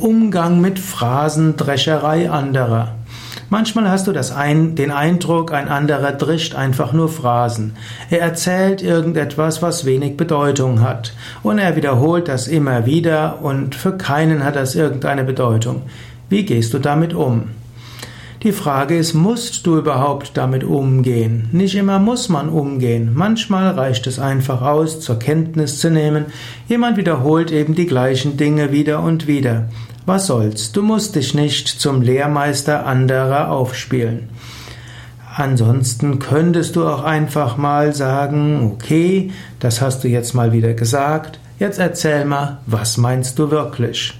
Umgang mit Phrasendrescherei anderer. Manchmal hast du ein, den Eindruck, ein anderer drischt einfach nur Phrasen. Er erzählt irgendetwas, was wenig Bedeutung hat. Und er wiederholt das immer wieder und für keinen hat das irgendeine Bedeutung. Wie gehst du damit um? Die Frage ist, musst du überhaupt damit umgehen? Nicht immer muss man umgehen. Manchmal reicht es einfach aus, zur Kenntnis zu nehmen. Jemand wiederholt eben die gleichen Dinge wieder und wieder. Was soll's? Du musst dich nicht zum Lehrmeister anderer aufspielen. Ansonsten könntest du auch einfach mal sagen, okay, das hast du jetzt mal wieder gesagt. Jetzt erzähl mal, was meinst du wirklich?